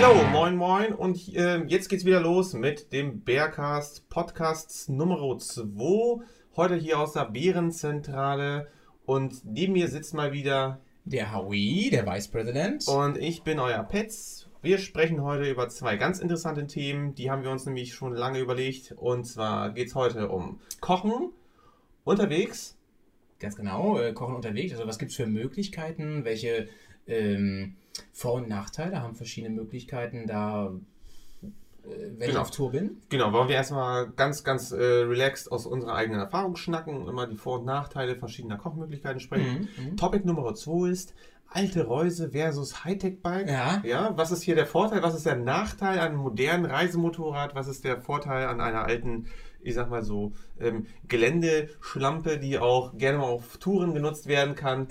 Hallo, moin, moin. Und äh, jetzt geht's wieder los mit dem Bearcast Podcasts Nummer 2. Heute hier aus der Bärenzentrale. Und neben mir sitzt mal wieder der Howie, der Vice President. Und ich bin euer Pets. Wir sprechen heute über zwei ganz interessante Themen. Die haben wir uns nämlich schon lange überlegt. Und zwar geht's heute um Kochen unterwegs. Ganz genau, äh, Kochen unterwegs. Also was gibt's für Möglichkeiten? Welche ähm, vor- und Nachteile, haben verschiedene Möglichkeiten, da äh, wenn genau. ich auf Tour bin. Genau, wollen wir erstmal ganz, ganz äh, relaxed aus unserer eigenen Erfahrung schnacken und immer die Vor- und Nachteile verschiedener Kochmöglichkeiten sprechen. Mhm, mhm. Topic Nummer 2 ist alte Reuse versus Hightech-Bike. Ja. ja. Was ist hier der Vorteil? Was ist der Nachteil an einem modernen Reisemotorrad? Was ist der Vorteil an einer alten ich sag mal so, ähm, Geländeschlampe, die auch gerne mal auf Touren genutzt werden kann.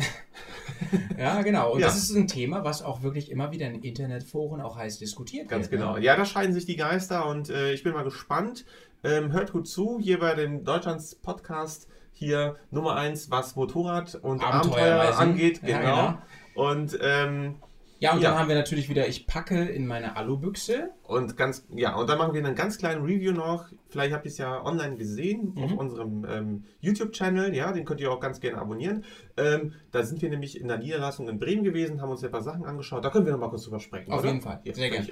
ja, genau. Und ja. das ist ein Thema, was auch wirklich immer wieder in Internetforen auch heiß diskutiert Ganz wird. Ganz genau. Ne? Ja, da scheiden sich die Geister und äh, ich bin mal gespannt. Ähm, hört gut zu, hier bei dem Deutschlands Podcast hier Nummer 1, was Motorrad und Abenteuer angeht. Genau. Ja, genau. Und ähm, ja, und ja. dann haben wir natürlich wieder, ich packe in meine Alubüchse. Und ganz, ja, und dann machen wir einen ganz kleinen Review noch. Vielleicht habt ihr es ja online gesehen mhm. auf unserem ähm, YouTube-Channel. Ja, den könnt ihr auch ganz gerne abonnieren. Ähm, da sind wir nämlich in der Niederlassung in Bremen gewesen, haben uns ein paar Sachen angeschaut. Da können wir noch mal kurz drüber sprechen. Auf oder? jeden Fall. Ja, Sehr gerne.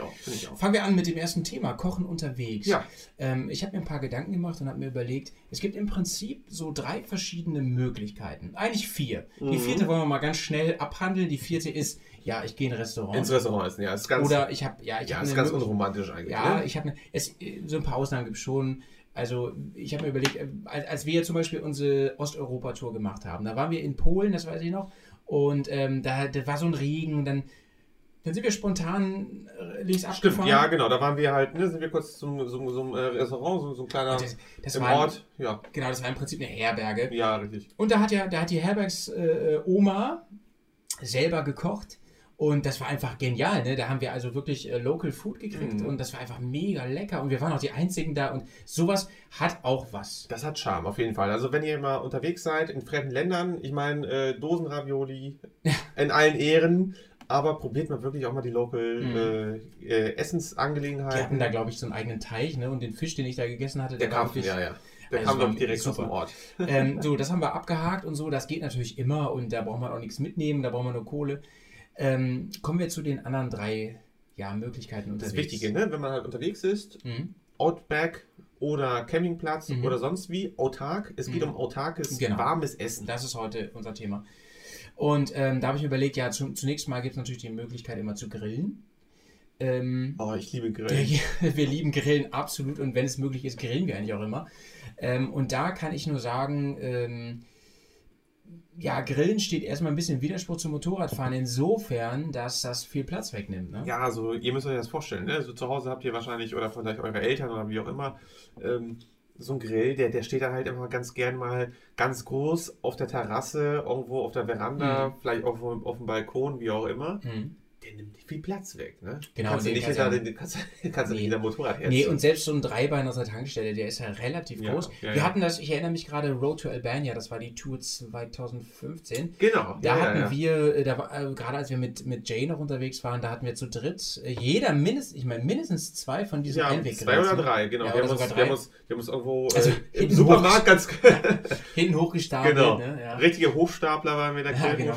Fangen wir an mit dem ersten Thema: Kochen unterwegs. Ja. Ähm, ich habe mir ein paar Gedanken gemacht und habe mir überlegt, es gibt im Prinzip so drei verschiedene Möglichkeiten. Eigentlich vier. Mhm. Die vierte wollen wir mal ganz schnell abhandeln. Die vierte ist, ja, ich gehe in ein Restaurant. Ins Restaurant essen, ja. Ist ganz, Oder ich habe, ja, ich ja, habe. ist ganz unromantisch eigentlich. Ja, ne? ich habe, so ein paar Ausnahmen gibt es schon. Also ich habe mir überlegt, äh, als, als wir zum Beispiel unsere Osteuropa-Tour gemacht haben, da waren wir in Polen, das weiß ich noch, und ähm, da, da war so ein Regen, und dann dann sind wir spontan äh, links Stimmt, abgefahren. ja, genau. Da waren wir halt, ne, sind wir kurz zum, zum, zum äh, Restaurant, so, so ein kleiner das, das war Ort. ja. Genau, das war im Prinzip eine Herberge. Ja, richtig. Und da hat ja, da hat die Herbergs-Oma äh, selber gekocht. Und das war einfach genial, ne? Da haben wir also wirklich äh, Local Food gekriegt mhm. und das war einfach mega lecker und wir waren auch die Einzigen da und sowas hat auch was. Das hat Charme, auf jeden Fall. Also wenn ihr mal unterwegs seid in fremden Ländern, ich meine äh, Dosenravioli in allen Ehren, aber probiert mal wirklich auch mal die Local mhm. äh, Essensangelegenheiten. Die hatten da, glaube ich, so einen eigenen Teich, ne? Und den Fisch, den ich da gegessen hatte, der, der kam, ja, ja. Der also kam, direkt super. aus dem Ort. Ähm, so, das haben wir abgehakt und so. Das geht natürlich immer und da braucht man auch nichts mitnehmen, da braucht man nur Kohle. Ähm, kommen wir zu den anderen drei ja, Möglichkeiten unterwegs. Das Wichtige, ne? wenn man halt unterwegs ist, mhm. Outback oder Campingplatz mhm. oder sonst wie, autark. Es geht mhm. um autarkes, genau. warmes Essen. Das ist heute unser Thema. Und ähm, da habe ich mir überlegt, ja, zu, zunächst mal gibt es natürlich die Möglichkeit, immer zu grillen. Ähm, oh, ich liebe Grillen. wir lieben Grillen, absolut. Und wenn es möglich ist, grillen wir eigentlich auch immer. Ähm, und da kann ich nur sagen, ähm, ja, Grillen steht erstmal ein bisschen im Widerspruch zum Motorradfahren, insofern, dass das viel Platz wegnimmt. Ne? Ja, also ihr müsst euch das vorstellen. Ne? Also zu Hause habt ihr wahrscheinlich, oder vielleicht eure Eltern oder wie auch immer, ähm, so ein Grill, der, der steht da halt immer ganz gern mal ganz groß auf der Terrasse, irgendwo auf der Veranda, mhm. vielleicht auf, auf dem Balkon, wie auch immer. Mhm der nimmt viel Platz weg. Ne? Genau, kannst du nicht hinter, den, kannst, kannst nee. hinter Motorrad herziehen. Nee, und selbst so ein Dreibeiner aus der Tankstelle, der ist ja relativ ja, groß. Ja, Wir ja. hatten das, ich erinnere mich gerade, Road to Albania, das war die Tour 2015. Genau. Da hatten wir, äh, da war, äh, gerade als wir mit, mit Jay noch unterwegs waren, da hatten wir zu dritt, äh, jeder mindestens, ich meine mindestens zwei von diesen ja, Zwei oder drei, genau. wir, haben uns, drei. Wir, haben uns, wir haben uns irgendwo also äh, im Supermarkt ganz hinten hochgestapelt. Genau. Ne? Richtige Hochstapler waren wir, der ja, genau.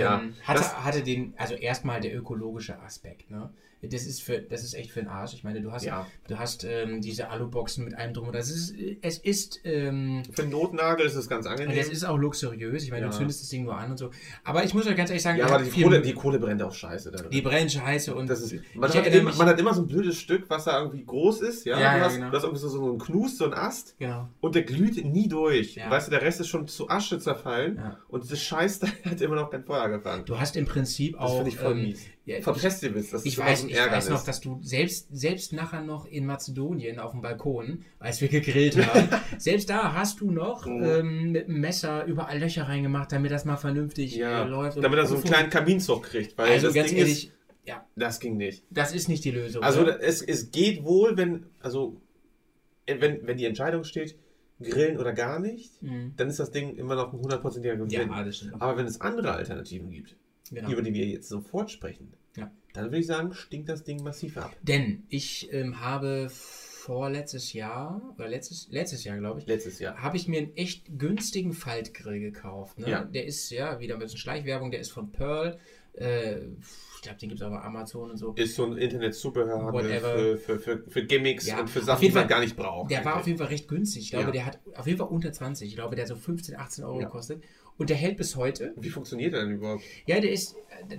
Ja, ähm, hatte, hatte den, also erstmal der ökologische Aspekt, ne? Das ist für, das ist echt für den Arsch. Ich meine, du hast, ja. du hast ähm, diese Aluboxen mit allem drum. Das ist, es ist ähm, für einen Notnagel ist es ganz angenehm. Und es ist auch luxuriös. Ich meine, ja. du zündest das Ding nur an und so. Aber ich muss euch ganz ehrlich sagen, ja, aber die Kohle, die Kohle brennt auch scheiße. Darin. Die brennt scheiße und das ist, man, hat immer, man hat immer so ein blödes Stück, was da irgendwie groß ist. Ja, ja, du, hast, genau. du hast irgendwie so, so einen Knust, so einen Ast. Genau. Und der glüht nie durch. Weißt du, der Rest ist schon zu Asche zerfallen. Und das Scheiß da hat immer noch kein Feuer gefangen. Du hast im Prinzip auch. Das finde ich voll ähm, mies ja, von Festivals. Das ich weiß, ich weiß noch, dass du selbst, selbst nachher noch in Mazedonien auf dem Balkon, als wir gegrillt haben, selbst da hast du noch oh. ähm, mit dem Messer überall Löcher reingemacht, damit das mal vernünftig ja, äh, läuft. Damit er so einen kleinen Kaminzug kriegt. Weil also ganz Ding ehrlich, ist, ja. Das ging nicht. Das ist nicht die Lösung. Also es, es geht wohl, wenn, also wenn, wenn die Entscheidung steht, grillen oder gar nicht, mhm. dann ist das Ding immer noch ein hundertprozentiger Gewinn. Ja, das. Aber wenn es andere Alternativen gibt, genau. über die wir jetzt sofort sprechen, Ja. Dann würde ich sagen, stinkt das Ding massiv ab. Denn ich ähm, habe vorletztes Jahr, oder letztes, letztes Jahr, glaube ich, letztes Jahr, habe ich mir einen echt günstigen Faltgrill gekauft. Ne? Ja. Der ist ja wieder ein bisschen Schleichwerbung, der ist von Pearl. Äh, ich glaube, den gibt es aber Amazon und so. Ist so ein Internet-Zubehör für, für, für, für, Gimmicks ja. und für Sachen, die man gar nicht braucht. Der eigentlich. war auf jeden Fall recht günstig. Ich glaube, ja. der hat auf jeden Fall unter 20. Ich glaube, der hat so 15, 18 Euro gekostet. Und der hält bis heute. Wie funktioniert der denn überhaupt? Ja, der ist,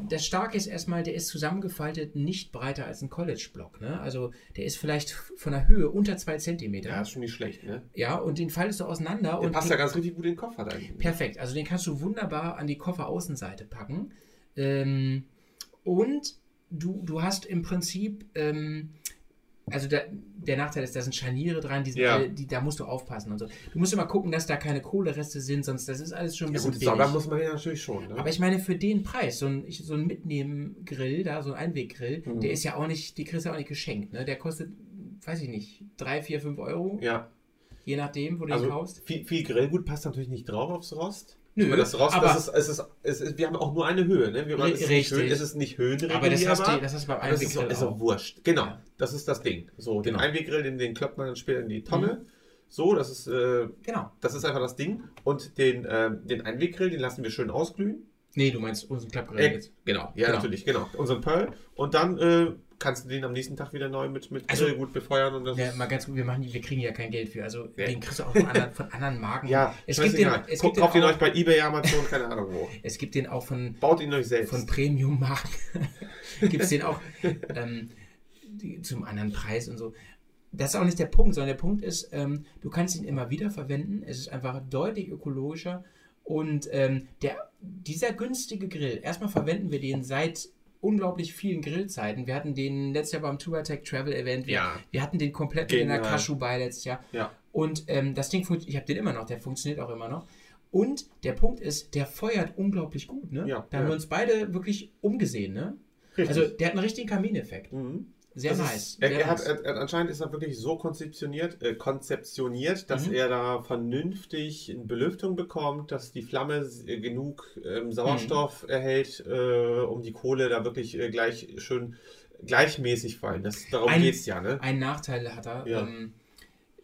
das Starke ist erstmal, der ist zusammengefaltet nicht breiter als ein College-Block. Ne? Also der ist vielleicht von der Höhe unter 2 cm. Ja, ist schon nicht schlecht, ne? Ja, und den faltest du auseinander. Der und passt ja ganz richtig gut in den Koffer dann. Perfekt, also den kannst du wunderbar an die Kofferaußenseite packen. Ähm, und du, du hast im Prinzip, ähm, also der, der Nachteil ist, da sind Scharniere dran, die, sind ja. die da musst du aufpassen und so. Du musst immer gucken, dass da keine Kohlereste sind, sonst das ist alles schon ein bisschen ja, gut, Sauber muss man ja natürlich schon. Ne? Aber ich meine, für den Preis, so ein, so ein Mitnehmen-Grill, da, so ein Einweggrill, mhm. der ist ja auch nicht, die kriegst du auch nicht geschenkt, ne? Der kostet, weiß ich nicht, 3, 4, 5 Euro. Ja. Je nachdem, wo du also den kaufst. Viel, viel Grillgut passt natürlich nicht drauf aufs Rost. Nö, das Rost, aber das ist, es ist, es ist, wir haben auch nur eine Höhe. Ne? Wir haben, es, richtig. Ist es ist nicht höhenregulierbar. Aber das hast, du, das hast du beim Einweggrill ist, ist auch wurscht. Genau, ja. das ist das Ding. So, den genau. Einweggrill, den, den kloppt man dann später in die Tonne. Mhm. So, das ist, äh, genau. das ist einfach das Ding. Und den, äh, den Einweggrill, den lassen wir schön ausglühen. Nee, du meinst unseren Klappgrill äh, jetzt. Genau, ja, genau. natürlich, genau. Unseren Pearl. Und dann äh, kannst du den am nächsten Tag wieder neu mit, mit also, gut befeuern. Und das ja, mal ganz gut, wir, machen, wir kriegen ja kein Geld für. Also ja. den kriegst du auch von anderen, von anderen Marken. Ja, es gibt den, es Guckt, kauft ihn euch bei Ebay, Amazon, keine Ahnung wo. es gibt den auch von... Baut ihn euch selbst. Von Premium-Marken. gibt es den auch ähm, die, zum anderen Preis und so. Das ist auch nicht der Punkt, sondern der Punkt ist, ähm, du kannst ihn immer wieder verwenden. Es ist einfach deutlich ökologischer. Und ähm, der, dieser günstige Grill, erstmal verwenden wir den seit unglaublich vielen Grillzeiten. Wir hatten den letztes Jahr beim Touratech Travel Event. Wir, ja. wir hatten den komplett in der Kaschu bei letztes Jahr. Ja. Und ähm, das Ding funktioniert, ich habe den immer noch, der funktioniert auch immer noch. Und der Punkt ist, der feuert unglaublich gut. Ne? Ja, da haben wir uns beide wirklich umgesehen. Ne? Also der hat einen richtigen Kamineffekt. Mhm. Sehr das nice. Ist, er, er, hat, er, anscheinend ist er wirklich so konzeptioniert, äh, konzeptioniert dass mhm. er da vernünftig Belüftung bekommt, dass die Flamme äh, genug ähm, Sauerstoff mhm. erhält, äh, um die Kohle da wirklich äh, gleich schön gleichmäßig fallen. Das, darum geht es ja. Ne? Ein Nachteil hat er. Ja. Ähm,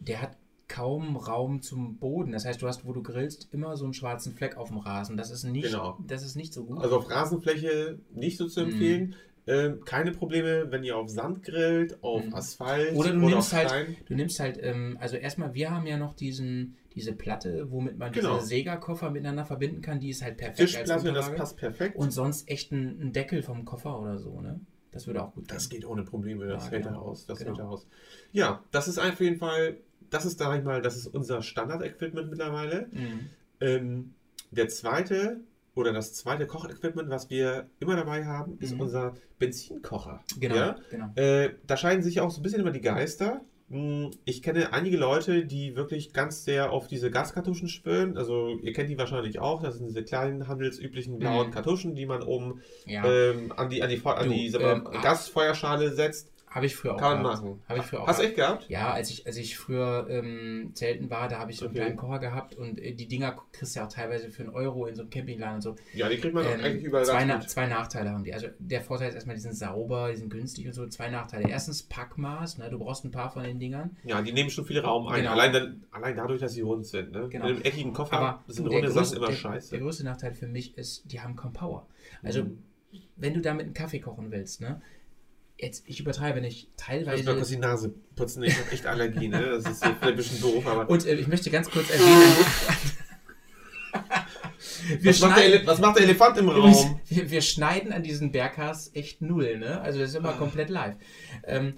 der hat kaum Raum zum Boden. Das heißt, du hast, wo du grillst, immer so einen schwarzen Fleck auf dem Rasen. Das ist nicht, genau. das ist nicht so gut. Also auf Rasenfläche nicht so zu mhm. empfehlen. Mhm. Ähm, keine Probleme, wenn ihr auf Sand grillt, auf mhm. Asphalt oder du oder nimmst halt, du nimmst halt, ähm, also erstmal, wir haben ja noch diesen, diese Platte, womit man genau. diese Sega-Koffer miteinander verbinden kann, die ist halt perfekt. Tischplatte, das passt perfekt. Und sonst echt ein, ein, Deckel vom Koffer oder so, ne? Das würde auch gut Das gehen. geht ohne Probleme, das ja, hält genau. aus. Das genau. hält aus. Ja, das ist auf jeden Fall, das ist, sag ich mal, das ist unser Standard-Equipment mittlerweile. Mhm. Ähm, der zweite oder das zweite Kochequipment, was wir immer dabei haben, ist mhm. unser Benzinkocher. Genau. Ja? genau. Äh, da scheiden sich auch so ein bisschen immer die Geister. Hm, ich kenne einige Leute, die wirklich ganz sehr auf diese Gaskartuschen spüren. Also ihr kennt die wahrscheinlich auch. Das sind diese kleinen handelsüblichen blauen mhm. Kartuschen, die man oben ja. ähm, an die, an die, an die du, ähm, Gasfeuerschale setzt. Habe ich früher auch Kann gehabt. machen. Habe ich früher auch Hast du echt gehabt? Ja, als ich, als ich früher ähm, Zelten war, da habe ich so einen okay. kleinen Kocher gehabt und äh, die Dinger kriegst du ja auch teilweise für einen Euro in so einem Campingladen und so. Ja, die kriegt man ähm, eigentlich überall zwei, na, zwei Nachteile haben die. Also der Vorteil ist erstmal, die sind sauber, die sind günstig und so. Zwei Nachteile. Erstens Packmaß, ne? du brauchst ein paar von den Dingern. Ja, die nehmen schon viel Raum ein. Genau. Allein, allein dadurch, dass sie rund sind. Ne? Genau. Mit einem eckigen Koffer Aber sind runde Sachen immer der, scheiße. Der größte Nachteil für mich ist, die haben kaum Power. Also mhm. wenn du damit einen Kaffee kochen willst, ne? Jetzt, ich übertreibe nicht, teilweise. Ich muss kurz die Nase putzen, ich habe echt Allergie, ne? Das ist ein bisschen doof, aber. Und äh, ich möchte ganz kurz erwähnen. was, macht der, was, macht der, Elefant im Raum? Wir, wir schneiden an diesen Berghaus echt null, ne? Also das ist immer komplett live. Ähm,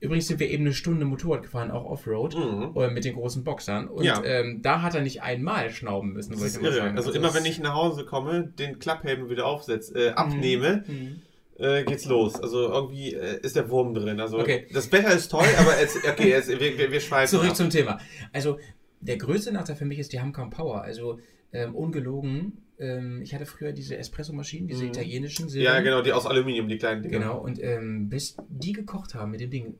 Übrigens sind wir eben eine Stunde Motorrad gefahren, auch Offroad, mhm. Äh, mit den großen Boxern. Und ja. ähm, da hat er nicht einmal schnauben müssen, das ich mal sagen. Also, also immer wenn ich nach Hause komme, den Klapphelm wieder aufsetze, äh, abnehme, mhm äh, geht's los. Also irgendwie äh, ist der Wurm drin. Also okay. das Becher ist toll, aber jetzt, okay, jetzt, wir, wir schweifen. Zurück ab. zum Thema. Also der größte Nachteil für mich ist, die haben kaum Power. Also ähm, ungelogen. Ähm, ich hatte früher diese Espresso-Maschinen, diese mhm. italienischen Silber. Ja, genau, die aus Aluminium, die kleinen Dinger. Genau, und ähm, bis die gekocht haben mit dem Ding,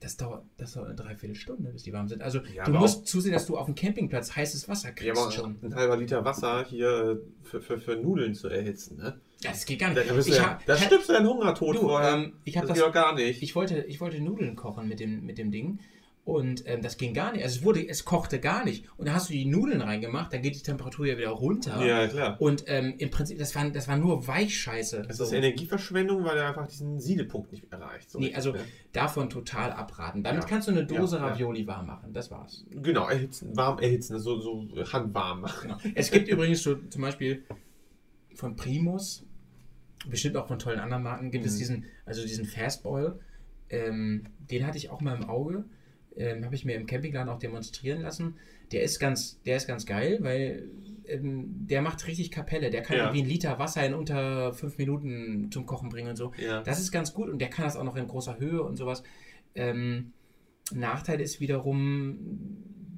das dauert, das dauert eine Dreiviertelstunde, bis die warm sind. Also ja, du musst zusehen, dass du auf dem Campingplatz heißes Wasser kriegst ja, aber schon. Ein halber Liter Wasser hier für, für, für Nudeln zu erhitzen, ne? Das geht gar nicht. Da, ich ja, da stirbst du deinen Hungertod du, vorher. Ähm, ich das, das geht auch gar nicht. Ich wollte, ich wollte Nudeln kochen mit dem, mit dem Ding. Und ähm, das ging gar nicht. Also es wurde, es kochte gar nicht. Und da hast du die Nudeln reingemacht, dann geht die Temperatur ja wieder runter. Ja, klar. Und ähm, im Prinzip, das war, das war nur Weichscheiße. Das so. ist Energieverschwendung, weil er einfach diesen Siedepunkt nicht erreicht. So nee, also ja. davon total abraten. Damit ja. kannst du eine Dose ja, Ravioli warm machen. Das war's. Genau, erhitzen, warm erhitzen, so, so handwarm machen. Genau. Es gibt übrigens so zum Beispiel von Primus, bestimmt auch von tollen anderen Marken, gibt mhm. es diesen, also diesen Fastboil. Ähm, den hatte ich auch mal im Auge ähm, habe ich mir im Campingladen auch demonstrieren lassen. Der ist ganz, der ist ganz geil, weil ähm, der macht richtig Kapelle. Der kann ja. irgendwie einen Liter Wasser in unter fünf Minuten zum Kochen bringen und so. Ja. Das ist ganz gut und der kann das auch noch in großer Höhe und sowas. Ähm, Nachteil ist wiederum,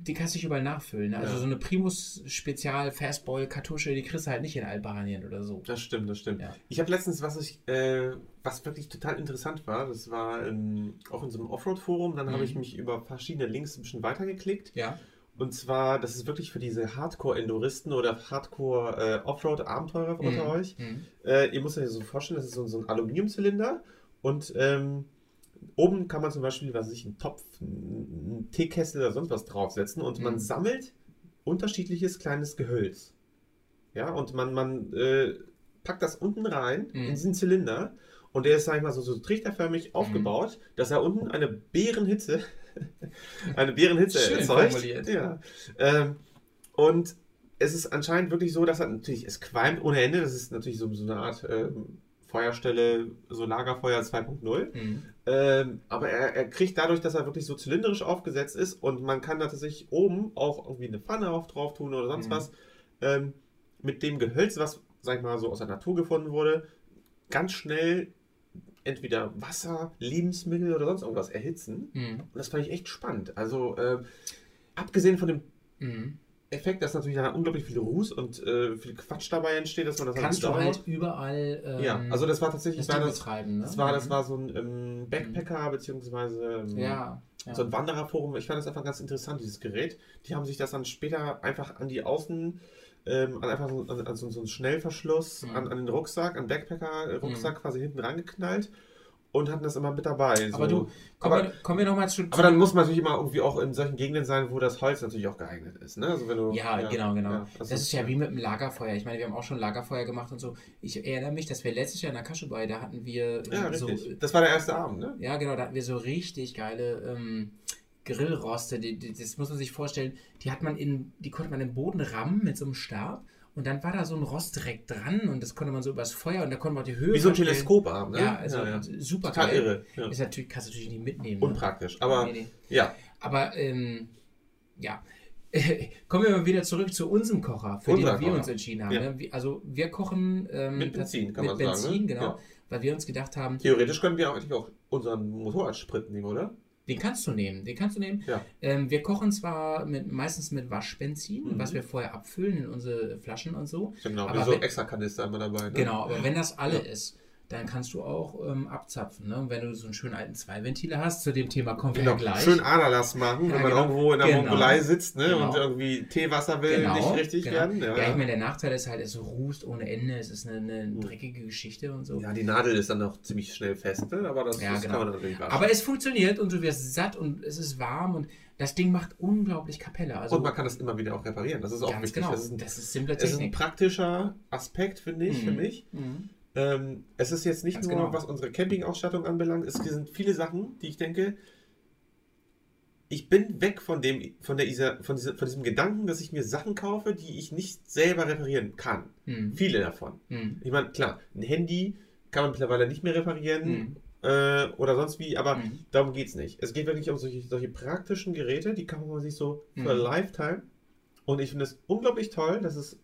die kannst du nicht überall nachfüllen. Also ja. so eine Primus Spezial Fastball Kartusche, die kriegst du halt nicht in Albanien oder so. Das stimmt, das stimmt. Ja. Ich habe letztens, was ich, äh, was wirklich total interessant war, das war in, auch in so einem Offroad-Forum, dann mhm. habe ich mich über verschiedene Links ein bisschen weitergeklickt. Ja. Und zwar, das ist wirklich für diese Hardcore-Enduristen oder Hardcore-Offroad-Abenteurer äh, unter mhm. euch. Mhm. Äh, ihr müsst euch so vorstellen, das ist so, so ein Aluminiumzylinder und ähm, oben kann man zum Beispiel, was ich, einen Topf, einen Teekessel oder sonst was draufsetzen und mhm. man sammelt unterschiedliches kleines Gehölz. Ja, und man, man äh, packt das unten rein mhm. in diesen Zylinder und der ist, sag ich mal, so, so trichterförmig mhm. aufgebaut, dass er unten eine Bärenhitze, eine Bärenhitze Schön erzeugt. Formuliert. Ja. Ähm, und es ist anscheinend wirklich so, dass er natürlich, es qualmt ohne Ende, das ist natürlich so, so eine Art ähm, Feuerstelle, so Lagerfeuer 2.0. Mhm. Ähm, aber er, er kriegt dadurch, dass er wirklich so zylindrisch aufgesetzt ist und man kann tatsächlich oben auch irgendwie eine Pfanne auf drauf tun oder sonst mhm. was, ähm, mit dem Gehölz, was, sag ich mal, so aus der Natur gefunden wurde, ganz schnell entweder Wasser, Lebensmittel oder sonst irgendwas erhitzen. Mhm. Und das fand ich echt spannend. Also, äh, abgesehen von dem mhm. Effekt, dass natürlich da unglaublich viel Ruß und äh, viel Quatsch dabei entsteht, dass man das halt Kannst halt du halt überall ähm, Ja, also das war tatsächlich das, war das, betreiben, ne? das, war, das mhm. war so ein ähm, Backpacker mhm. beziehungsweise ähm, ja, ja. so ein Wandererforum. Ich fand das einfach ganz interessant, dieses Gerät. Die haben sich das dann später einfach an die Außen ähm, an einfach so, an, an so, so einen Schnellverschluss, mhm. an, an den Rucksack, an Backpacker-Rucksack mhm. quasi hinten rangeknallt und hatten das immer mit dabei. So. Aber du, kommen, aber, wir, kommen wir nochmal zu. Aber dann muss man natürlich immer irgendwie auch in solchen Gegenden sein, wo das Holz natürlich auch geeignet ist. Ne? Also wenn du, ja, ja genau, genau. Ja, das, das ist, ja wie mit dem Lagerfeuer. Ich meine, wir haben auch schon Lagerfeuer gemacht und so. Ich erinnere mich, dass wir letztes Jahr in der Kaschebei, da hatten wir ja, so. Das war der erste Abend, ne? Ja, genau, da hatten wir so richtig geile. Ähm, Grillroste, die, die, das muss man sich vorstellen, die hat man in, die konnte man im Boden rammen mit so einem Stab und dann war da so ein Rost direkt dran und das konnte man so übers Feuer und da konnte man die Höhe. Wie so ein Teleskoparm, ne? Ja, also ja, ja. super Total geil. irre. Ja. Ist natürlich, kannst du natürlich nicht mitnehmen. Ne? Unpraktisch, ne? aber nee, nee. ja. Aber ähm, ja. Kommen wir mal wieder zurück zu unserem Kocher, für Unser den wir Kocher. uns entschieden haben. Ne? Also wir kochen ähm, mit Benzin, kann mit man Benzin, sagen. Ne? genau. Weil wir uns gedacht haben. Theoretisch können wir eigentlich auch unseren Motorradsprit nehmen, oder? Den kannst du nehmen, den kannst du nehmen. Ja. Ähm, wir kochen zwar mit, meistens mit Waschbenzin, mhm. was wir vorher abfüllen in unsere Flaschen und so. Genau, aber so extra Kanister immer dabei. Ne? Genau, aber wenn das alle ja. ist, dann kannst du auch ähm, abzapfen. Ne? Und wenn du so einen schönen alten Zweiventiler hast, zu dem Thema kommen wir genau. ja gleich. Schön Aderlass machen, ja, wenn man genau. irgendwo in der genau. Mongolei sitzt ne? Genau. und irgendwie Teewasser will genau. nicht richtig genau. werden. Ja, ja ich meine, der Nachteil ist halt, es rußt ohne Ende, es ist eine, eine mhm. dreckige Geschichte und so. Ja, die Nadel ist dann noch ziemlich schnell fest, ne? aber das, ja, das kann man natürlich waschen. Aber es funktioniert und du wirst satt und es ist warm und das Ding macht unglaublich Kapelle. Also und man kann das immer wieder auch reparieren. Das ist auch wichtig. Genau. Das ist ein, das ist simple Technik. Das ist ein praktischer Aspekt, finde ich, mhm. für mich. Mhm. Ähm, es ist jetzt nicht Ganz nur, genau. was unsere Campingausstattung anbelangt, es sind viele Sachen, die ich denke, ich bin weg von dem, von, der, von, dieser, von diesem Gedanken, dass ich mir Sachen kaufe, die ich nicht selber reparieren kann. Hm. Viele davon. Hm. Ich meine, klar, ein Handy kann man mittlerweile nicht mehr reparieren hm. äh, oder sonst wie, aber hm. darum geht es nicht. Es geht wirklich um solche, solche praktischen Geräte, die kauft man sich so für hm. Lifetime. Und ich finde es unglaublich toll, dass es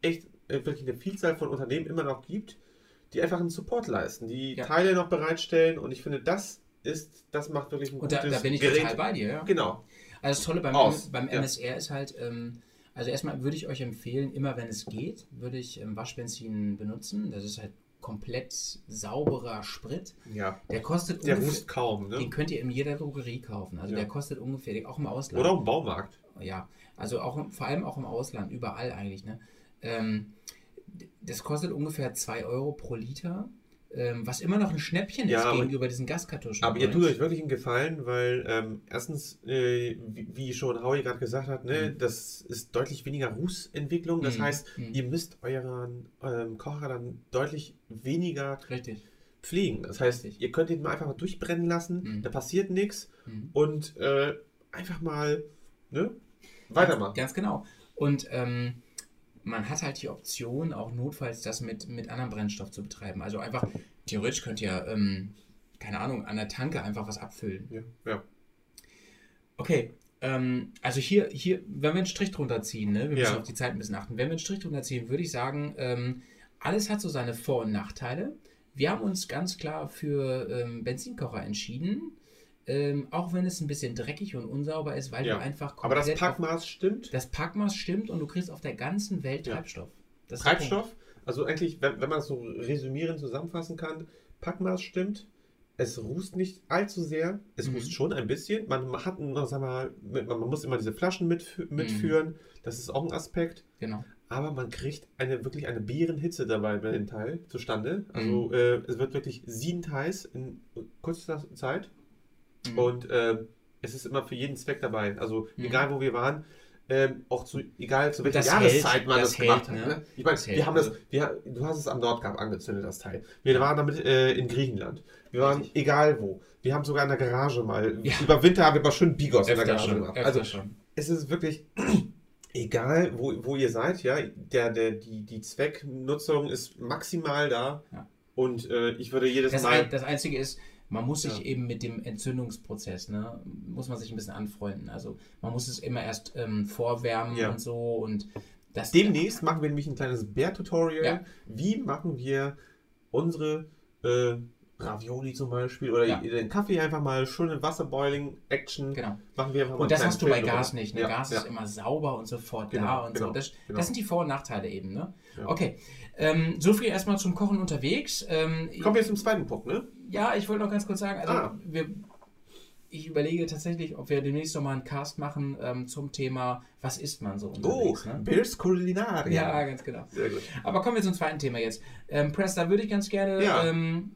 echt äh, wirklich eine Vielzahl von Unternehmen immer noch gibt, die einfach einen Support leisten, die ja. Teile noch bereitstellen und ich finde, das ist, das macht wirklich ein und gutes Und da, da, bin ich Gerät. total bei dir, ja. Genau. Also das Tolle beim, Aus. beim MSR ja. ist halt, ähm, also erstmal würde ich euch empfehlen, immer wenn es geht, würde ich ähm, Waschbenzin benutzen. Das ist halt komplett sauberer Sprit. Ja. Der kostet Der ungefähr, kaum, ne? Den könnt ihr in jeder Drogerie kaufen. Also ja. der kostet ungefähr, auch im Ausland. Oder im Baumarkt. Ja, also auch vor allem auch im Ausland, überall eigentlich. Ne? Ähm, das kostet ungefähr 2 Euro pro Liter. Ähm, was immer noch ein Schnäppchen ja, ist gegenüber diesen Gaskartuschen. Aber ihr tut euch wirklich einen Gefallen, weil ähm, erstens, äh, wie, wie, schon Howie gerade gesagt hat, ne, mhm. das ist deutlich weniger Rußentwicklung. Das mhm. heißt, mhm. ihr müsst euren ähm, Kocher dann deutlich weniger Richtig. pflegen. Das heißt, Richtig. ihr könnt ihn mal einfach mal durchbrennen lassen, mhm. da passiert nichts mhm. und äh, einfach mal ne, weitermachen. Ganz, ganz genau. Und ähm, man hat halt die Option, auch notfalls das mit, mit anderem Brennstoff zu betreiben. Also einfach, theoretisch könnt ihr, ähm, keine Ahnung, an der Tanke einfach was abfüllen. Ja. ja. Okay, ähm, also hier, hier, wenn wir einen Strich drunter ziehen, ne, wir müssen ja. auf die Zeit ein bisschen achten, wenn wir einen Strich drunter ziehen, würde ich sagen, ähm, alles hat so seine Vor- und Nachteile. Wir haben uns ganz klar für ähm, Benzinkocher entschieden. Ähm, auch wenn es ein bisschen dreckig und unsauber ist, weil ja. du einfach Aber das Packmaß auf, stimmt? Das Packmaß stimmt und du kriegst auf der ganzen Welt Treibstoff. Ja. Treibstoff? Also eigentlich, wenn, wenn man es so resümieren, zusammenfassen kann, Packmaß stimmt, es rußt nicht allzu sehr, es mhm. rußt schon ein bisschen. Man hat, sag mal, man muss immer diese Flaschen mit, mitführen, mhm. das ist auch ein Aspekt. Genau. Aber man kriegt eine wirklich eine Bärenhitze dabei bei dem Teil zustande. Also mhm. äh, es wird wirklich siedend heiß in kurzer Zeit. Mhm. Und äh, es ist immer für jeden Zweck dabei. Also mhm. egal wo wir waren, ähm, auch zu, egal zu welcher das Jahreszeit hält, man das, das gemacht hält, hat. Ne? Ich meine, wir haben das, wir, du hast es am Nordkap angezündet, das Teil. Wir waren damit äh, in Griechenland. Wir waren Richtig. egal wo. Wir haben sogar in der Garage mal, ja. über Winter haben wir mal schön Bigos in der Garage schon, gemacht. Also schon. es ist wirklich egal, wo, wo ihr seid, ja, der, der, die, die Zwecknutzung ist maximal da. Ja. Und äh, ich würde jedes das Mal. Ein, das Einzige ist, man muss sich ja. eben mit dem Entzündungsprozess, ne, muss man sich ein bisschen anfreunden. Also man muss es immer erst ähm, vorwärmen ja. und so und das Demnächst machen wir nämlich ein kleines Bär-Tutorial. Ja. Wie machen wir unsere äh, Ravioli zum Beispiel oder ja. den Kaffee einfach mal schöne Wasserboiling-Action. Genau. Machen wir einfach mal und das hast du bei Gas nicht. Ne? Ja, Gas ja. ist immer sauber und sofort genau, da und genau, so. Das, genau. das, sind die Vor- und Nachteile eben. Ne? Okay. Ähm, so viel erstmal zum Kochen unterwegs. Ähm, Kommen wir jetzt zum zweiten Punkt, ne? Ja, ich wollte noch ganz kurz sagen, also ah. wir, ich überlege tatsächlich, ob wir demnächst noch mal einen Cast machen ähm, zum Thema, was isst man so unterwegs. Oh, ne? Bills Kulinaria. Ja, ganz genau. Sehr gut. Aber kommen wir zum zweiten Thema jetzt. Ähm, Press, da würde ich ganz gerne, ja, ähm,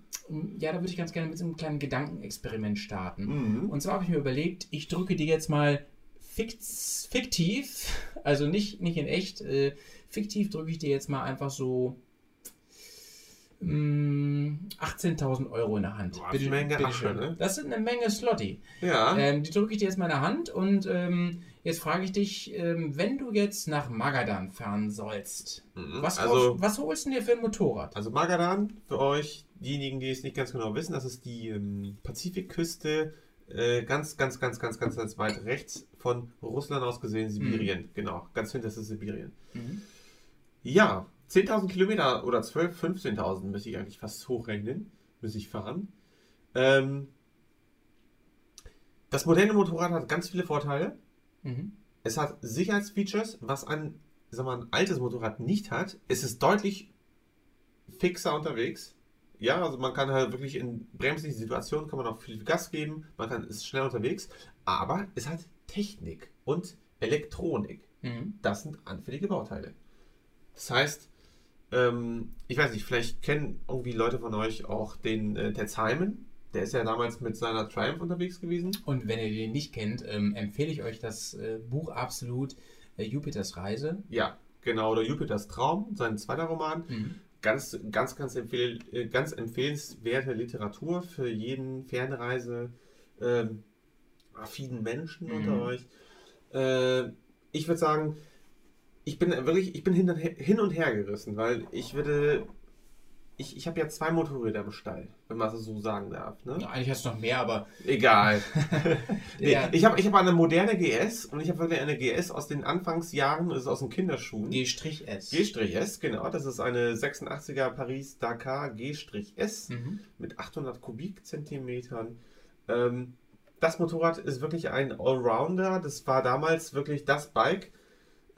ja da würde ich ganz gerne mit so einem kleinen Gedankenexperiment starten. Mhm. Und zwar habe ich mir überlegt, ich drücke dir jetzt mal fiktiv, also nicht, nicht in echt, äh, fiktiv drücke ich dir jetzt mal einfach so 18.000 hm, Euro in der Hand. Boah, bitte, Menge bitte Asche, ne? Das sind eine Menge Slotty. Ja. Ähm, die drücke ich dir jetzt mal in der Hand und ähm, jetzt frage ich dich, ähm, wenn du jetzt nach Magadan fahren sollst, mhm. was, also, was holst du dir für ein Motorrad? Also Magadan, für euch, diejenigen, die es nicht ganz genau wissen, das ist die ähm, Pazifikküste, äh, ganz, ganz, ganz, ganz, ganz, ganz weit rechts von Russland aus gesehen, Sibirien. Mhm. Genau, ganz hinter ist Sibirien. Mhm. Ja, 10.000 Kilometer oder 12, 15.000 müsste ich eigentlich fast hochrechnen, muss ich fahren. Ähm, das moderne Motorrad hat ganz viele Vorteile. Mhm. Es hat Sicherheitsfeatures, was ein, sag mal, ein altes Motorrad nicht hat. Es ist deutlich fixer unterwegs. Ja, also man kann halt wirklich in bremslichen Situationen kann man auch viel Gas geben, man kann ist schnell unterwegs, aber es hat Technik und Elektronik. Mhm. Das sind anfällige Bauteile. Das heißt, ähm, ich weiß nicht, vielleicht kennen irgendwie Leute von euch auch den äh, Ted Simon. Der ist ja damals mit seiner Triumph unterwegs gewesen. Und wenn ihr den nicht kennt, ähm, empfehle ich euch das äh, Buch absolut äh, Jupiters Reise. Ja, genau, oder Jupiters Traum, sein zweiter Roman. Mhm. Ganz, ganz, ganz, empfehl äh, ganz empfehlenswerte Literatur für jeden Fernreise ähm, affinen Menschen mhm. unter euch. Äh, ich würde sagen, ich bin wirklich, ich bin hin und her, hin und her gerissen, weil ich würde. Ich, ich habe ja zwei Motorräder im Stall, wenn man es so sagen darf. Ne? Ja, eigentlich hast du noch mehr, aber. Egal. nee, ja. Ich habe ich hab eine moderne GS und ich habe wirklich eine GS aus den Anfangsjahren, das ist aus den Kinderschuhen. G-S. G-S, genau. Das ist eine 86er Paris Dakar G-S mhm. mit 800 Kubikzentimetern. Ähm, das Motorrad ist wirklich ein Allrounder. Das war damals wirklich das Bike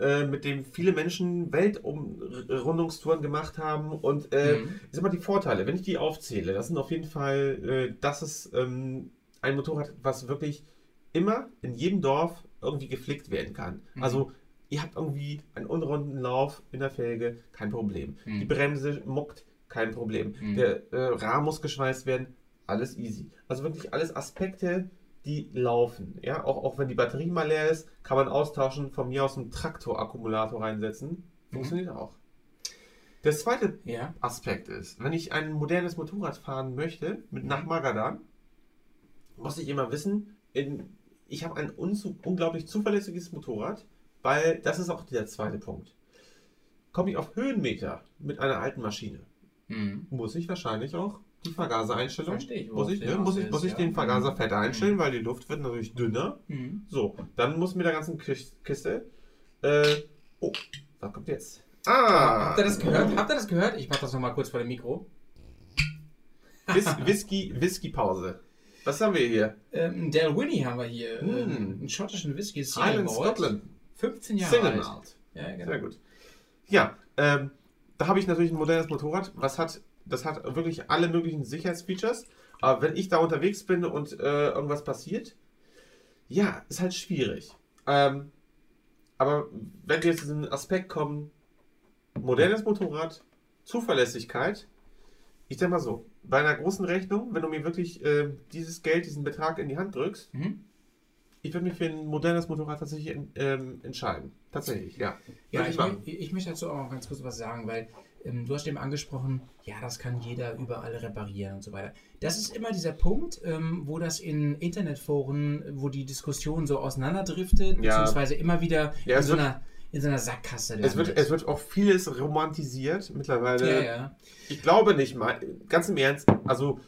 äh, mit dem viele Menschen Weltumrundungstouren gemacht haben. Und äh, mhm. ich sag mal, die Vorteile, wenn ich die aufzähle, das sind auf jeden Fall, äh, dass es ähm, ein Motorrad, was wirklich immer in jedem Dorf irgendwie geflickt werden kann. Mhm. Also ihr habt irgendwie einen unrunden Lauf in der Felge, kein Problem. Mhm. Die Bremse muckt, kein Problem. Mhm. Der äh, Rahmen muss geschweißt werden, alles easy. Also wirklich alles Aspekte, die laufen. Ja, auch, auch wenn die Batterie mal leer ist, kann man austauschen, von mir aus einen Traktorakkumulator reinsetzen. Funktioniert mhm. auch. Der zweite ja. Aspekt ist, wenn ich ein modernes Motorrad fahren möchte, mit nach Magadan, muss ich immer wissen, in, ich habe ein unglaublich zuverlässiges Motorrad, weil das ist auch der zweite Punkt. Komme ich auf Höhenmeter mit einer alten Maschine, mhm. muss ich wahrscheinlich auch die Vergasereinstellung. Verstehe ich. Muss ich, ne? muss ich, muss ich den Vergaser fett einstellen, mhm. weil die Luft wird natürlich dünner. Mhm. So, dann muss mit der ganzen Kiste. Äh, oh, was kommt jetzt? Ah! Habt ihr das gehört? Habt ihr das gehört? Ich mach das nochmal kurz vor dem Mikro. Whis Whisky, Whisky Pause. Was haben wir hier? Ähm, Del Winnie haben wir hier. Mm. Ähm, einen schottischen Whisky. Island Scotland. 15 Jahre Single alt. Ja, genau. Sehr gut. Ja, ähm, da habe ich natürlich ein modernes Motorrad. Was hat das hat wirklich alle möglichen Sicherheitsfeatures. Aber wenn ich da unterwegs bin und äh, irgendwas passiert, ja, ist halt schwierig. Ähm, aber wenn wir jetzt zu diesem Aspekt kommen, modernes Motorrad, Zuverlässigkeit, ich denke mal so, bei einer großen Rechnung, wenn du mir wirklich äh, dieses Geld, diesen Betrag in die Hand drückst, mhm. ich würde mich für ein modernes Motorrad tatsächlich ähm, entscheiden. Tatsächlich, ja. Ja, ich, ich, ich, möchte dazu auch ganz kurz was sagen, weil ähm, du hast eben angesprochen, ja, das kann jeder überall reparieren und so weiter. Das ist immer dieser Punkt, ähm, wo das in Internetforen, wo die Diskussion so auseinanderdriftet, ja. beziehungsweise immer wieder ja, in, so einer, in so einer Sackgasse Es wird, es wird auch vieles romantisiert mittlerweile. Ja, ja. Ich glaube nicht mal, ganz im Ernst, also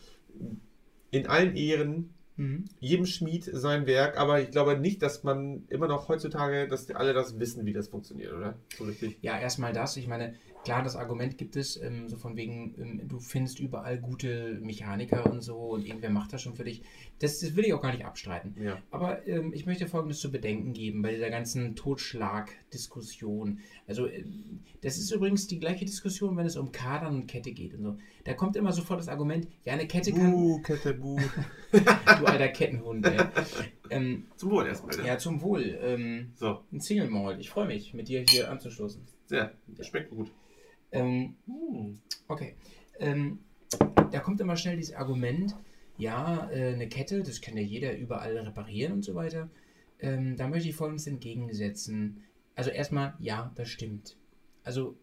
in allen Ehren, mhm. jedem Schmied sein Werk, aber ich glaube nicht, dass man immer noch heutzutage, dass alle das wissen, wie das funktioniert, oder? So richtig. Ja, erstmal das. Ich meine, klar, das Argument gibt es, ähm, so von wegen, ähm, du findest überall gute Mechaniker und so und irgendwer macht das schon für dich. Das, das will ich auch gar nicht abstreiten. Ja. Aber ähm, ich möchte Folgendes zu bedenken geben bei dieser ganzen Totschlag-Diskussion. Also, äh, das ist übrigens die gleiche Diskussion, wenn es um Kadern und Kette geht und so. Da kommt immer sofort das Argument, ja, eine Kette kann. Buh, Kette, buh. du alter Kettenhund, ey. Ähm, zum Wohl erstmal. Ja, zum Wohl. Ähm, so. Ein Single Malt. Ich freue mich, mit dir hier anzustoßen. Ja, das schmeckt gut. Ähm, okay. Ähm, da kommt immer schnell dieses Argument, ja, äh, eine Kette, das kann ja jeder überall reparieren und so weiter. Ähm, da möchte ich folgendes entgegensetzen. Also erstmal, ja, das stimmt. Also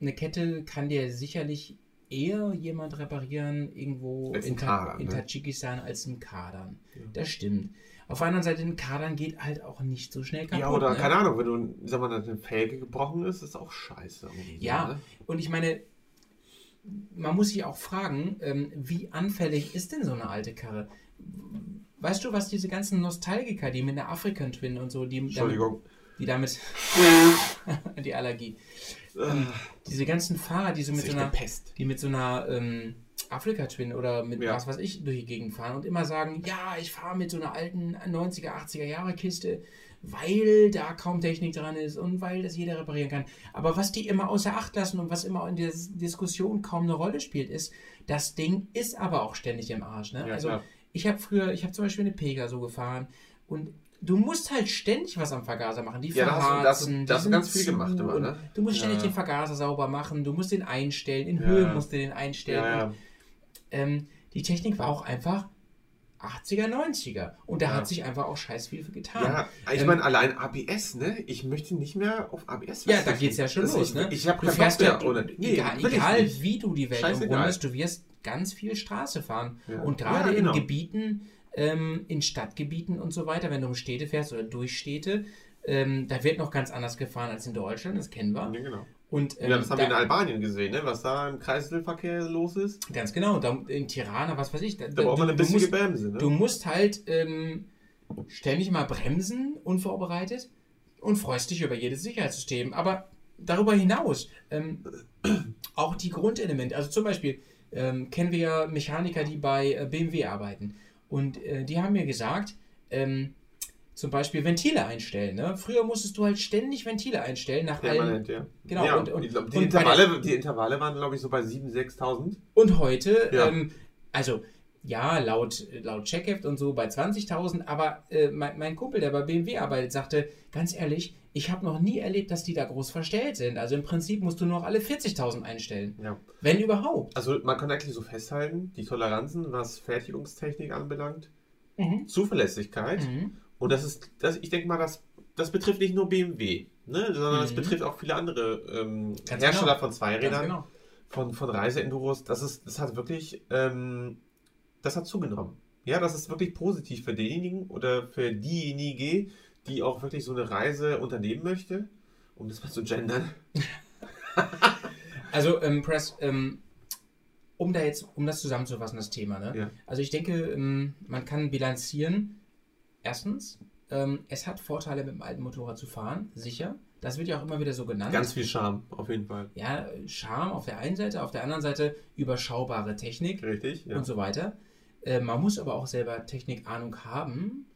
eine Kette kann dir sicherlich eher jemand reparieren irgendwo in, Kadern, in ne? Tadschikistan als im Kadern. Ja. Das stimmt. Auf der anderen Seite, ein Kadern geht halt auch nicht so schnell kaputt. Ja, oder ne? keine Ahnung, wenn du, sag mal, eine Felge gebrochen ist, ist auch scheiße. Ja, ne? und ich meine, man muss sich auch fragen, ähm, wie anfällig ist denn so eine alte Karre? Weißt du, was diese ganzen Nostalgiker, die mit der African Twin und so, die Entschuldigung. Damit, die damit die Allergie. Ähm, diese ganzen Fahrer, die so mit so einer, die mit so einer ähm, Afrika-Twin oder mit ja. was weiß ich durch die Gegend fahren und immer sagen, ja, ich fahre mit so einer alten 90er, 80er Jahre Kiste, weil da kaum Technik dran ist und weil das jeder reparieren kann. Aber was die immer außer Acht lassen und was immer in der Diskussion kaum eine Rolle spielt, ist, das Ding ist aber auch ständig im Arsch. Ne? Ja, also klar. ich habe früher, ich habe zum Beispiel eine Pega so gefahren und du musst halt ständig was am Vergaser machen. Die ja, verharzen, das, das, das ganz viel gemacht immer, ne? Du musst ständig ja. den Vergaser sauber machen, du musst den einstellen, in ja. Höhe musst du den einstellen. Ja, ähm, die Technik war auch einfach 80er, 90er. Und da ja. hat sich einfach auch scheiß viel getan. Ja, ich ähm, meine, allein ABS, ne? Ich möchte nicht mehr auf ABS Ja, da geht es ja schon also los, ne? Ich habe keinen Bock mehr ohne. Nee, egal, egal wie du die Welt umrundest, du wirst ganz viel Straße fahren. Ja. Und gerade ja, genau. in Gebieten, ähm, in Stadtgebieten und so weiter, wenn du um Städte fährst oder durch Städte, ähm, da wird noch ganz anders gefahren als in Deutschland, das kennen wir. Ja, genau. Und, ähm, ja, das haben da, wir in Albanien gesehen, ne? was da im Kreiselverkehr los ist. Ganz genau, da, in Tirana, was weiß ich. Da, da braucht man eine bisschen Bremse. Ne? Du musst halt ähm, ständig mal bremsen, unvorbereitet, und freust dich über jedes Sicherheitssystem. Aber darüber hinaus, ähm, auch die Grundelemente, also zum Beispiel ähm, kennen wir ja Mechaniker, die bei äh, BMW arbeiten. Und äh, die haben mir gesagt, ähm, zum Beispiel Ventile einstellen. Ne? Früher musstest du halt ständig Ventile einstellen nach Permanent, allen, ja. Genau. Ja, und, und, die, die, Intervalle, die Intervalle waren, glaube ich, so bei 7.000, 6.000. Und heute, ja. ähm, also ja, laut, laut Checkheft und so bei 20.000, aber äh, mein, mein, Kumpel, der bei BMW arbeitet, sagte, ganz ehrlich, ich habe noch nie erlebt, dass die da groß verstellt sind. Also im Prinzip musst du noch alle 40.000 einstellen. Ja. Wenn überhaupt. Also man kann eigentlich so festhalten, die Toleranzen, was Fertigungstechnik anbelangt, mhm. Zuverlässigkeit mhm und das ist, das, ich denke mal, das, das betrifft nicht nur BMW, ne, sondern mhm. betrifft auch viele andere ähm, Hersteller genau. von Zweirädern, genau. von, von Reiseenduros. Das, ist, das hat wirklich, ähm, das hat zugenommen. Ja, das ist wirklich positiv für denjenigen oder für diejenige, die auch wirklich so eine Reise unternehmen möchte, um das mal zu gendern. also, ähm, Press, ähm, um da jetzt, um das zusammenzufassen, das Thema, ne? Ja. Also ich denke, ähm, man kann bilanzieren, Erstens, ähm, es hat Vorteile, mit dem alten Motorrad zu fahren, sicher. Das wird ja auch immer wieder so genannt. Ganz viel Charme, auf jeden Fall. Ja, Charme auf der einen Seite, auf der anderen Seite überschaubare Technik. Richtig, ja. Und so weiter. Äh, man muss aber auch selber Technikahnung haben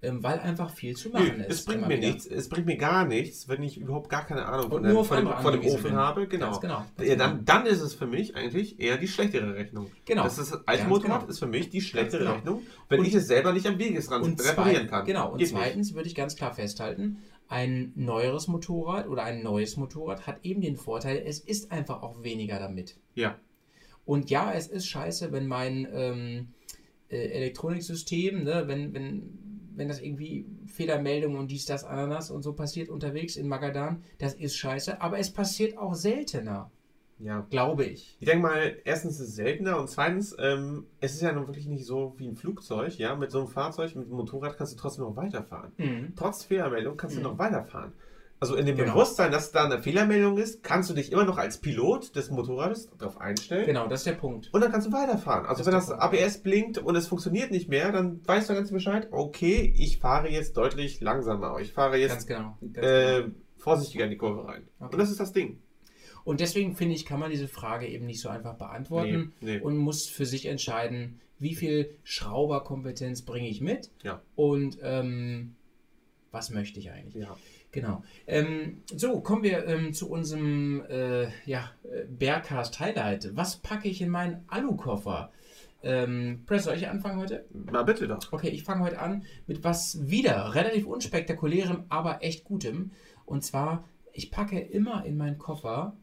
ähm, weil einfach viel zu machen Nö, ist. Es bringt mir wieder. nichts, es bringt mir gar nichts, wenn ich überhaupt gar keine Ahnung von, der, von, dem, von dem Ofen bin. habe. Genau. genau ja, dann, genau. dann ist es für mich eigentlich eher die schlechtere Rechnung. Genau. Das ist, als Motorrad genau. ist für mich die schlechtere genau. Rechnung, wenn und, ich es selber nicht am Wegesrand reparieren kann. Genau, und Geht zweitens nicht. würde ich ganz klar festhalten, ein neueres Motorrad oder ein neues Motorrad hat eben den Vorteil, es ist einfach auch weniger damit. Ja. Und ja, es ist scheiße, wenn mein ähm, äh, Elektroniksystem, ne, wenn, wenn wenn das irgendwie Fehlermeldungen und dies, das, Ananas und so passiert unterwegs in Magadan, das ist scheiße. Aber es passiert auch seltener. Ja. Glaube ich. Ich denke mal, erstens ist es seltener und zweitens, ähm, es ist ja nun wirklich nicht so wie ein Flugzeug, ja. Mit so einem Fahrzeug, mit einem Motorrad kannst du trotzdem noch weiterfahren. Mhm. Trotz Fehlermeldung kannst mhm. du noch weiterfahren. Also in dem genau. Bewusstsein, dass da eine Fehlermeldung ist, kannst du dich immer noch als Pilot des Motorrades darauf einstellen. Genau, das ist der Punkt. Und dann kannst du weiterfahren. Also das wenn das. ABS blinkt und es funktioniert nicht mehr, dann weißt du ganz Bescheid, okay, ich fahre jetzt deutlich langsamer. Ich fahre jetzt ganz genau. Ganz äh, genau. vorsichtiger in die Kurve rein. Okay. Und das ist das Ding. Und deswegen finde ich, kann man diese Frage eben nicht so einfach beantworten nee, nee. und muss für sich entscheiden, wie viel Schrauberkompetenz bringe ich mit ja. und ähm, was möchte ich eigentlich. Ja. Genau. Ähm, so, kommen wir ähm, zu unserem äh, ja, Bearcast Highlight. Was packe ich in meinen Alukoffer? Ähm, Press, soll ich anfangen heute? Na bitte doch. Okay, ich fange heute an mit was wieder relativ unspektakulärem, aber echt gutem. Und zwar, ich packe immer in meinen Koffer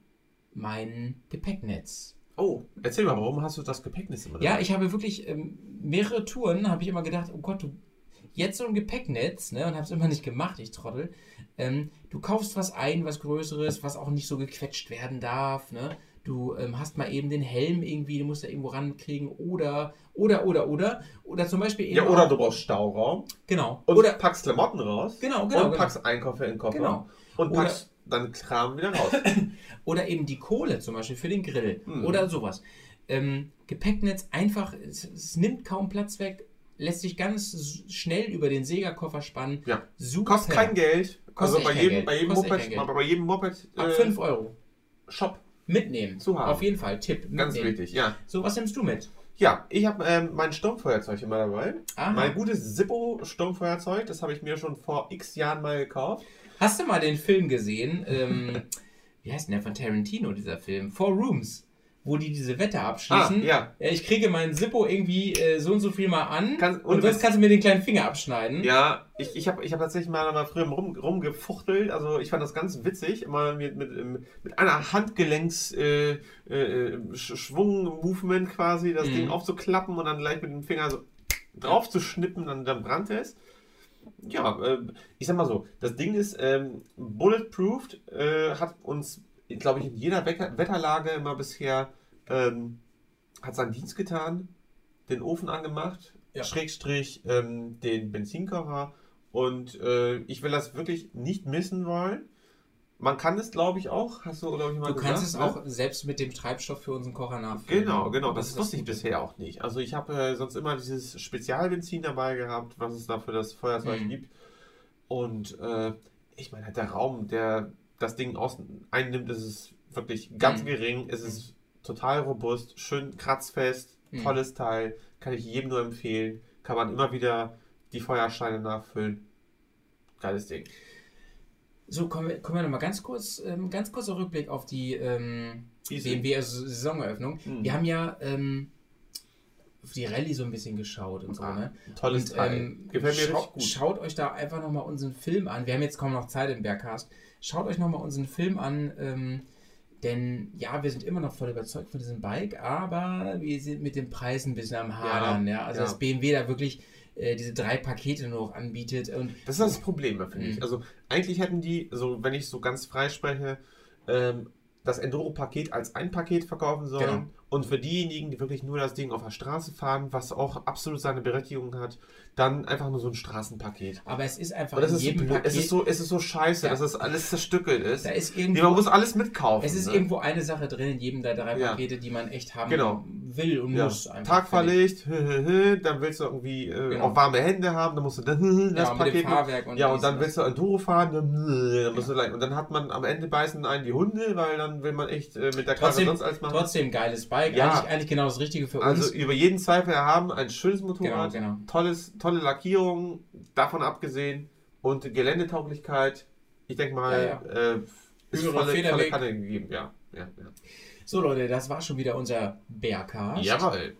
mein Gepäcknetz. Oh, erzähl mal, warum hast du das Gepäcknetz immer dabei? Ja, ich habe wirklich ähm, mehrere Touren, habe ich immer gedacht, oh Gott, du jetzt so ein Gepäcknetz, ne, und habe es immer nicht gemacht, ich Trottel. Ähm, du kaufst was ein, was Größeres, was auch nicht so gequetscht werden darf, ne? Du ähm, hast mal eben den Helm irgendwie, du musst da irgendwo rankriegen oder, oder, oder, oder. Oder zum Beispiel eben. Ja, oder du brauchst Stauraum. Genau. Und oder packst Klamotten raus. Genau, genau. Und genau. packst Einkäufe in den Koffer. Genau. Und packst oder, dann Kram wieder raus. oder eben die Kohle zum Beispiel für den Grill. Hm. Oder sowas. Ähm, Gepäcknetz einfach, es, es nimmt kaum Platz weg lässt sich ganz schnell über den Segerkoffer spannen. Ja. Super. Kostet kein Geld. Kostet also bei jedem, Geld. bei jedem Kostet Moped, aber bei jedem Moped. Ab äh, 5 Euro. Shop. Mitnehmen. Zu haben. Auf jeden Fall. Tipp. Mitnehmen. Ganz wichtig, ja. So, was nimmst du mit? Ja, ich habe ähm, mein Sturmfeuerzeug immer dabei. Aha. Mein gutes Zippo-Sturmfeuerzeug, das habe ich mir schon vor x Jahren mal gekauft. Hast du mal den Film gesehen? Ähm, wie heißt denn der von Tarantino, dieser Film? Four Rooms wo die diese Wette abschließen. Ah, ja. Ich kriege meinen Sippo irgendwie äh, so und so viel mal an Kann, und, und sonst kannst du mir den kleinen Finger abschneiden. Ja, ich, ich habe ich hab tatsächlich mal, mal früher rum, rumgefuchtelt. Also ich fand das ganz witzig, immer mit, mit, mit einer Handgelenks äh, äh, quasi das mhm. Ding aufzuklappen und dann gleich mit dem Finger so drauf zu schnippen, dann, dann brannte es. Ja, äh, ich sag mal so, das Ding ist ähm, bulletproofed, äh, hat uns glaube ich, in jeder Wetterlage immer bisher ähm, hat seinen Dienst getan, den Ofen angemacht, ja. Schrägstrich ähm, den Benzinkocher und äh, ich will das wirklich nicht missen wollen. Man kann es, glaube ich, auch. Hast du, glaube ich, mal Du gesagt, kannst es ne? auch selbst mit dem Treibstoff für unseren Kocher nachfüllen. Genau, genau. Das, das wusste ich bisher auch nicht. Also ich habe äh, sonst immer dieses Spezialbenzin dabei gehabt, was es da für das Feuerzeug mhm. gibt. Und äh, ich meine, der Raum, der das Ding aus, einnimmt, ist es wirklich ganz mhm. gering. Es ist total robust, schön kratzfest, mhm. tolles Teil. Kann ich jedem nur empfehlen. Kann man immer wieder die Feuersteine nachfüllen. Geiles Ding. So, kommen wir, kommen wir nochmal ganz kurz, ähm, ganz kurzer Rückblick auf die ähm, BMW-Saisoneröffnung. Mhm. Wir haben ja ähm, auf die Rallye so ein bisschen geschaut und so. Ah, ne? Tolles und, Teil. Ähm, Gefällt mir scha gut. Schaut euch da einfach nochmal unseren Film an. Wir haben jetzt kaum noch Zeit im Bergcast. Schaut euch nochmal unseren Film an. Ähm, denn ja, wir sind immer noch voll überzeugt von diesem Bike, aber wir sind mit den Preisen ein bisschen am Hadern. Ja, ja. Also, ja. dass BMW da wirklich äh, diese drei Pakete nur noch anbietet. Und das ist das Problem, finde ich. Mhm. Also, eigentlich hätten die, so wenn ich so ganz frei spreche, ähm, das Enduro-Paket als ein Paket verkaufen sollen. Genau. Und für diejenigen, die wirklich nur das Ding auf der Straße fahren, was auch absolut seine Berechtigung hat, dann einfach nur so ein Straßenpaket. Aber es ist einfach in jedem so Paket. Es ist so, es ist so scheiße, ja. dass das alles zerstückelt ist. Da ist irgendwo, man muss alles mitkaufen. Es ist ne? irgendwo eine Sache drin in jedem der drei Pakete, ja. die man echt haben genau. will und ja. muss. Tagverlegt, dann willst du irgendwie äh, genau. auch warme Hände haben, dann musst du dann das Paket. Und ja, und dann willst du Enduro fahren, dann, musst du und dann hat man am Ende beißen einen die Hunde, weil dann will man echt äh, mit der Karre sonst alles machen. Trotzdem geiles Bike, ja. eigentlich, eigentlich genau das Richtige für also uns. Also über jeden Zweifel haben ein schönes Motorrad, genau, genau. tolles, tolle Lackierung davon abgesehen und Geländetauglichkeit, ich denke mal, ja, ja. Äh, ist volle, volle Kanne gegeben. Ja, ja, ja. So Leute, das war schon wieder unser Bärcast. Jawohl.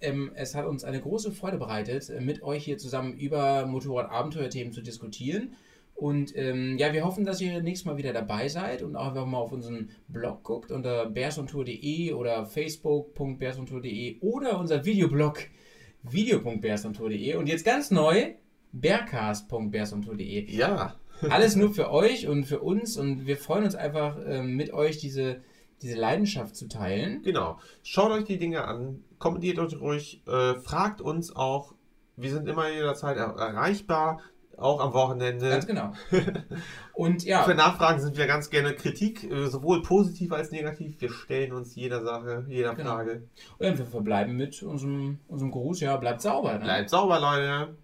Ähm, es hat uns eine große Freude bereitet, mit euch hier zusammen über Motorrad-Abenteuerthemen zu diskutieren. Und ähm, ja, wir hoffen, dass ihr nächstes Mal wieder dabei seid und auch einfach mal auf unseren Blog guckt unter bearsontour.de oder facebook.bearsontour.de oder unser Videoblog video.bearsontour.de und jetzt ganz neu bergcast.bearsontour.de. Ja. Alles nur für euch und für uns und wir freuen uns einfach ähm, mit euch diese, diese Leidenschaft zu teilen. Genau. Schaut euch die Dinge an, kommentiert euch ruhig, äh, fragt uns auch. Wir sind immer jederzeit er erreichbar. Auch am Wochenende. Ganz genau. Und ja. Für Nachfragen sind wir ganz gerne Kritik, äh, sowohl positiv als negativ. Wir stellen uns jeder Sache, jeder genau. Frage. Und wir verbleiben mit unserem, unserem Gruß. Ja, bleibt sauber. Ne? Bleibt sauber, Leute.